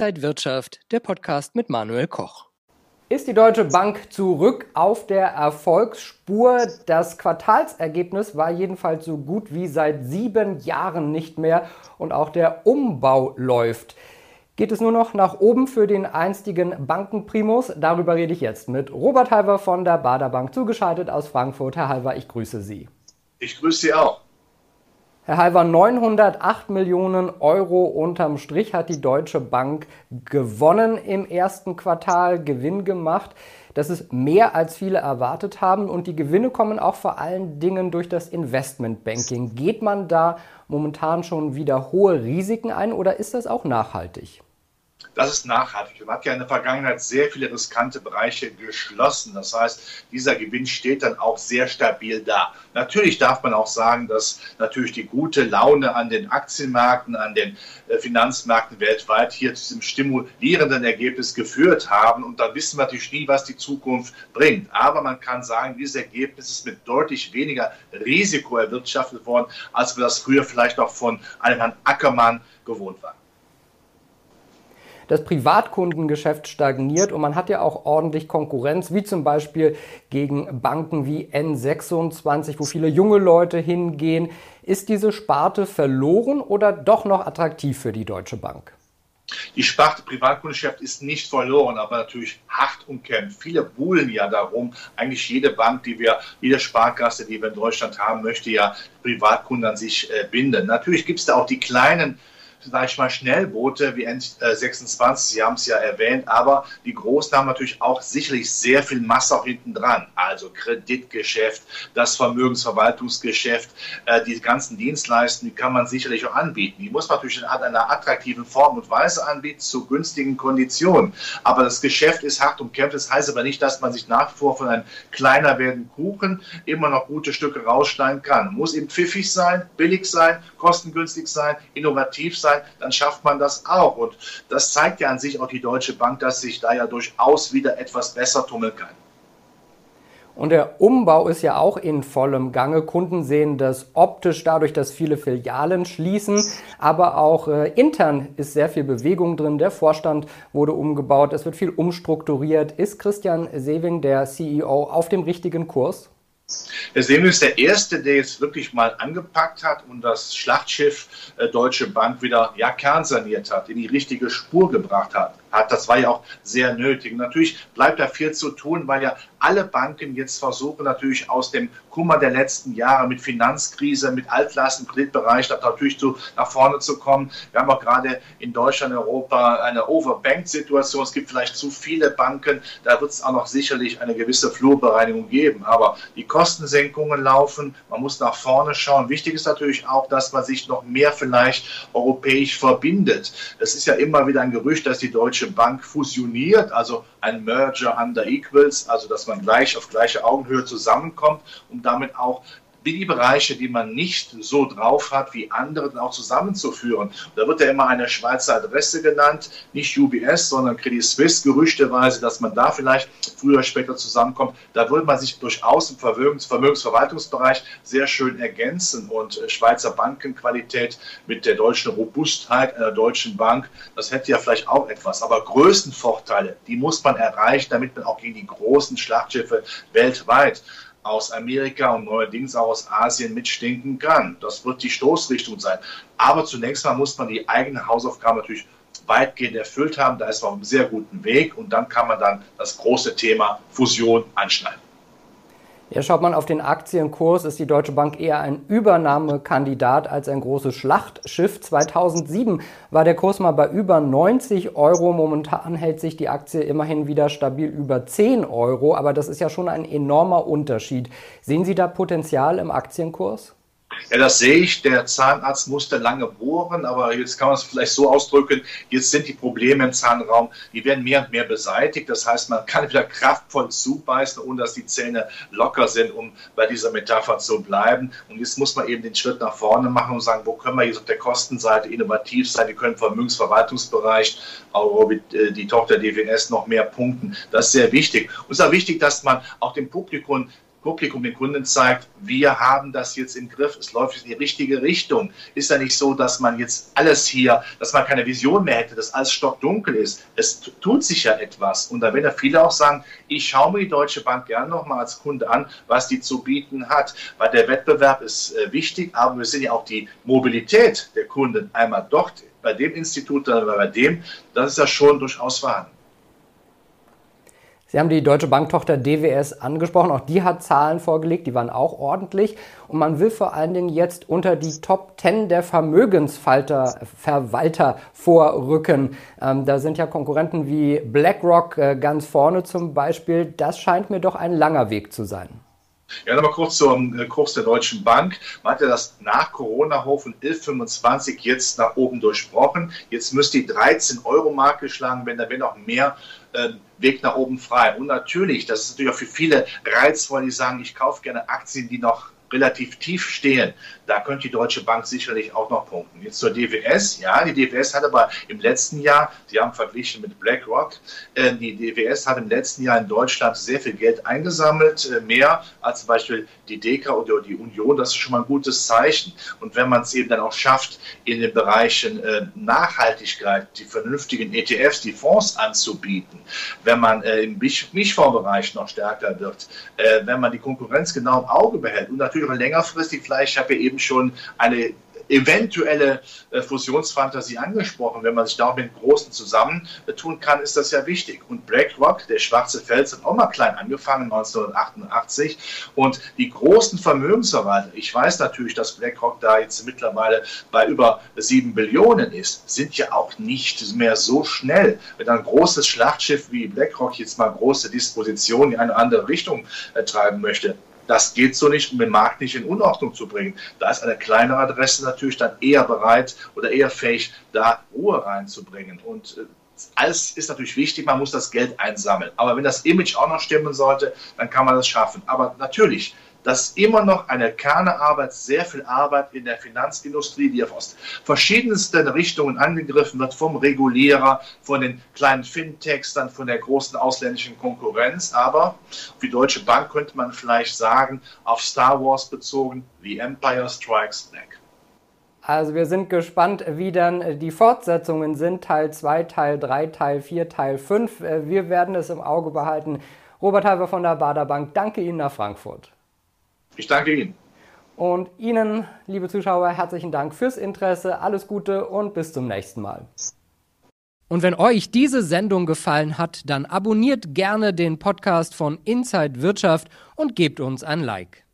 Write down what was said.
Inside Wirtschaft, der Podcast mit Manuel Koch. Ist die Deutsche Bank zurück auf der Erfolgsspur? Das Quartalsergebnis war jedenfalls so gut wie seit sieben Jahren nicht mehr und auch der Umbau läuft. Geht es nur noch nach oben für den einstigen Bankenprimus? Darüber rede ich jetzt mit Robert Halver von der Bader Bank, zugeschaltet aus Frankfurt. Herr Halver, ich grüße Sie. Ich grüße Sie auch. Herr Halver, 908 Millionen Euro unterm Strich hat die Deutsche Bank gewonnen im ersten Quartal, Gewinn gemacht. Das ist mehr, als viele erwartet haben. Und die Gewinne kommen auch vor allen Dingen durch das Investmentbanking. Geht man da momentan schon wieder hohe Risiken ein oder ist das auch nachhaltig? Das ist nachhaltig. Man hat ja in der Vergangenheit sehr viele riskante Bereiche geschlossen. Das heißt, dieser Gewinn steht dann auch sehr stabil da. Natürlich darf man auch sagen, dass natürlich die gute Laune an den Aktienmärkten, an den äh, Finanzmärkten weltweit hier zu diesem stimulierenden Ergebnis geführt haben. Und da wissen wir natürlich nie, was die Zukunft bringt. Aber man kann sagen, dieses Ergebnis ist mit deutlich weniger Risiko erwirtschaftet worden, als wir das früher vielleicht auch von einem Herrn Ackermann gewohnt waren das Privatkundengeschäft stagniert und man hat ja auch ordentlich Konkurrenz, wie zum Beispiel gegen Banken wie N26, wo viele junge Leute hingehen. Ist diese Sparte verloren oder doch noch attraktiv für die Deutsche Bank? Die Sparte Privatkundengeschäft ist nicht verloren, aber natürlich hart umkämpft. Viele buhlen ja darum. Eigentlich jede Bank, die wir, jede Sparkasse, die wir in Deutschland haben, möchte ja Privatkunden an sich äh, binden. Natürlich gibt es da auch die kleinen sag ich mal, Schnellboote wie N26, Sie haben es ja erwähnt, aber die Großen haben natürlich auch sicherlich sehr viel Masse auch hinten dran. Also Kreditgeschäft, das Vermögensverwaltungsgeschäft, äh, die ganzen Dienstleistungen, die kann man sicherlich auch anbieten. Die muss man natürlich in einer attraktiven Form und Weise anbieten, zu günstigen Konditionen. Aber das Geschäft ist hart umkämpft. Das heißt aber nicht, dass man sich nach wie vor von einem kleiner werdenden Kuchen immer noch gute Stücke rausschneiden kann. Muss eben pfiffig sein, billig sein, kostengünstig sein, innovativ sein sein, dann schafft man das auch. Und das zeigt ja an sich auch die Deutsche Bank, dass sich da ja durchaus wieder etwas besser tummeln kann. Und der Umbau ist ja auch in vollem Gange. Kunden sehen das optisch dadurch, dass viele Filialen schließen, aber auch äh, intern ist sehr viel Bewegung drin. Der Vorstand wurde umgebaut, es wird viel umstrukturiert. Ist Christian Sewing, der CEO, auf dem richtigen Kurs? Semel ist der Erste, der jetzt wirklich mal angepackt hat und das Schlachtschiff äh, Deutsche Bank wieder ja, kernsaniert hat, in die richtige Spur gebracht hat hat. Das war ja auch sehr nötig. natürlich bleibt da viel zu tun, weil ja alle Banken jetzt versuchen, natürlich aus dem Kummer der letzten Jahre mit Finanzkrise, mit Altlasten Kreditbereich natürlich zu, nach vorne zu kommen. Wir haben auch gerade in Deutschland, Europa eine Overbanked-Situation. Es gibt vielleicht zu viele Banken. Da wird es auch noch sicherlich eine gewisse Flurbereinigung geben. Aber die Kostensenkungen laufen. Man muss nach vorne schauen. Wichtig ist natürlich auch, dass man sich noch mehr vielleicht europäisch verbindet. Es ist ja immer wieder ein Gerücht, dass die Deutsche Deutsche Bank fusioniert, also ein Merger under Equals, also dass man gleich auf gleiche Augenhöhe zusammenkommt, um damit auch die Bereiche, die man nicht so drauf hat wie andere, dann auch zusammenzuführen. Da wird ja immer eine Schweizer Adresse genannt, nicht UBS, sondern Credit Suisse, gerüchteweise, dass man da vielleicht früher später zusammenkommt. Da würde man sich durchaus im Vermögens Vermögensverwaltungsbereich sehr schön ergänzen und äh, Schweizer Bankenqualität mit der deutschen Robustheit einer deutschen Bank, das hätte ja vielleicht auch etwas. Aber größten Vorteile, die muss man erreichen, damit man auch gegen die großen Schlachtschiffe weltweit aus Amerika und neuerdings auch aus Asien mitstinken kann. Das wird die Stoßrichtung sein. Aber zunächst mal muss man die eigene Hausaufgabe natürlich weitgehend erfüllt haben. Da ist man auf einem sehr guten Weg und dann kann man dann das große Thema Fusion anschneiden. Ja, schaut man auf den Aktienkurs, ist die Deutsche Bank eher ein Übernahmekandidat als ein großes Schlachtschiff. 2007 war der Kurs mal bei über 90 Euro. Momentan hält sich die Aktie immerhin wieder stabil über 10 Euro. Aber das ist ja schon ein enormer Unterschied. Sehen Sie da Potenzial im Aktienkurs? Ja, das sehe ich. Der Zahnarzt musste lange bohren, aber jetzt kann man es vielleicht so ausdrücken, jetzt sind die Probleme im Zahnraum, die werden mehr und mehr beseitigt. Das heißt, man kann wieder kraftvoll zubeißen, ohne dass die Zähne locker sind, um bei dieser Metapher zu bleiben. Und jetzt muss man eben den Schritt nach vorne machen und sagen, wo können wir jetzt auf der Kostenseite innovativ sein? Wir können im Vermögensverwaltungsbereich, auch äh, die Tochter DWS noch mehr punkten. Das ist sehr wichtig. Und es ist auch wichtig, dass man auch dem Publikum Publikum, den Kunden zeigt, wir haben das jetzt im Griff, es läuft in die richtige Richtung. Ist ja nicht so, dass man jetzt alles hier, dass man keine Vision mehr hätte, dass alles stockdunkel ist. Es tut sich ja etwas. Und da werden ja viele auch sagen, ich schaue mir die Deutsche Bank gerne nochmal als Kunde an, was die zu bieten hat. Weil der Wettbewerb ist äh, wichtig, aber wir sehen ja auch die Mobilität der Kunden einmal dort bei dem Institut, dann bei dem, das ist ja schon durchaus vorhanden. Sie haben die Deutsche Banktochter DWS angesprochen. Auch die hat Zahlen vorgelegt, die waren auch ordentlich. Und man will vor allen Dingen jetzt unter die Top 10 der Vermögensverwalter vorrücken. Ähm, da sind ja Konkurrenten wie BlackRock äh, ganz vorne zum Beispiel. Das scheint mir doch ein langer Weg zu sein. Ja, nochmal kurz zum äh, Kurs der Deutschen Bank. Man hat ja das nach Corona-Hoch von 11,25 jetzt nach oben durchbrochen. Jetzt müsste die 13-Euro-Marke schlagen, wenn da wäre noch mehr äh, Weg nach oben frei. Und natürlich, das ist natürlich auch für viele reizvoll, die sagen, ich kaufe gerne Aktien, die noch relativ tief stehen, da könnte die Deutsche Bank sicherlich auch noch punkten. Jetzt zur DWS. Ja, die DWS hat aber im letzten Jahr, Sie haben verglichen mit BlackRock, äh, die DWS hat im letzten Jahr in Deutschland sehr viel Geld eingesammelt, äh, mehr als zum Beispiel die DEKA oder die Union. Das ist schon mal ein gutes Zeichen. Und wenn man es eben dann auch schafft, in den Bereichen äh, Nachhaltigkeit, die vernünftigen ETFs, die Fonds anzubieten, wenn man im Mischfondsbereich noch stärker wird, wenn man die Konkurrenz genau im Auge behält und natürlich natürlich längerfristig, vielleicht, ich habe ja eben schon eine eventuelle äh, Fusionsfantasie angesprochen. Wenn man sich da mit Großen zusammentun kann, ist das ja wichtig. Und BlackRock, der schwarze Fels, hat auch mal klein angefangen, 1988. Und die großen Vermögensverwalter, ich weiß natürlich, dass BlackRock da jetzt mittlerweile bei über sieben Billionen ist, sind ja auch nicht mehr so schnell. Wenn ein großes Schlachtschiff wie BlackRock jetzt mal große Dispositionen in eine andere Richtung äh, treiben möchte, das geht so nicht, um den Markt nicht in Unordnung zu bringen. Da ist eine kleinere Adresse natürlich dann eher bereit oder eher fähig, da Ruhe reinzubringen. Und äh, alles ist natürlich wichtig, man muss das Geld einsammeln. Aber wenn das Image auch noch stimmen sollte, dann kann man das schaffen. Aber natürlich, dass immer noch eine Kernearbeit, sehr viel Arbeit in der Finanzindustrie, die aus verschiedensten Richtungen angegriffen wird, vom Regulierer, von den kleinen Fintechs, dann von der großen ausländischen Konkurrenz. Aber die Deutsche Bank könnte man vielleicht sagen, auf Star Wars bezogen, The Empire Strikes Back. Also wir sind gespannt, wie dann die Fortsetzungen sind, Teil 2, Teil 3, Teil 4, Teil 5. Wir werden es im Auge behalten. Robert Halber von der Bader Bank, danke Ihnen nach Frankfurt. Ich danke Ihnen. Und Ihnen, liebe Zuschauer, herzlichen Dank fürs Interesse, alles Gute und bis zum nächsten Mal. Und wenn euch diese Sendung gefallen hat, dann abonniert gerne den Podcast von Inside Wirtschaft und gebt uns ein Like.